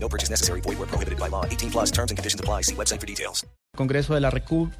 No purchase necessary. Void where prohibited by law. 18 plus terms and conditions apply. See website for details. Congreso de la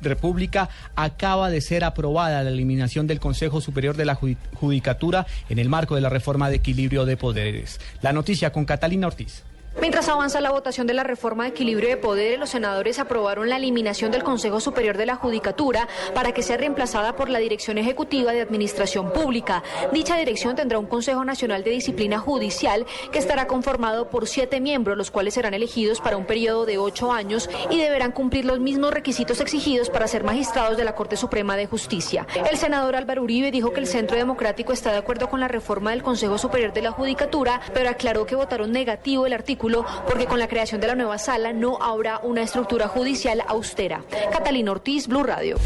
República acaba de ser aprobada la eliminación del Consejo Superior de la Judi- Judicatura en el marco de la reforma de equilibrio de poderes. La noticia con Catalina Ortiz. Mientras avanza la votación de la reforma de equilibrio de poderes, los senadores aprobaron la eliminación del Consejo Superior de la Judicatura para que sea reemplazada por la Dirección Ejecutiva de Administración Pública. Dicha dirección tendrá un Consejo Nacional de Disciplina Judicial que estará conformado por siete miembros, los cuales serán elegidos para un periodo de ocho años y deberán cumplir los mismos requisitos exigidos para ser magistrados de la Corte Suprema de Justicia. El senador Álvaro Uribe dijo que el Centro Democrático está de acuerdo con la reforma del Consejo Superior de la Judicatura, pero aclaró que votaron negativo el artículo porque con la creación de la nueva sala no habrá una estructura judicial austera. Catalina Ortiz, Blue Radio.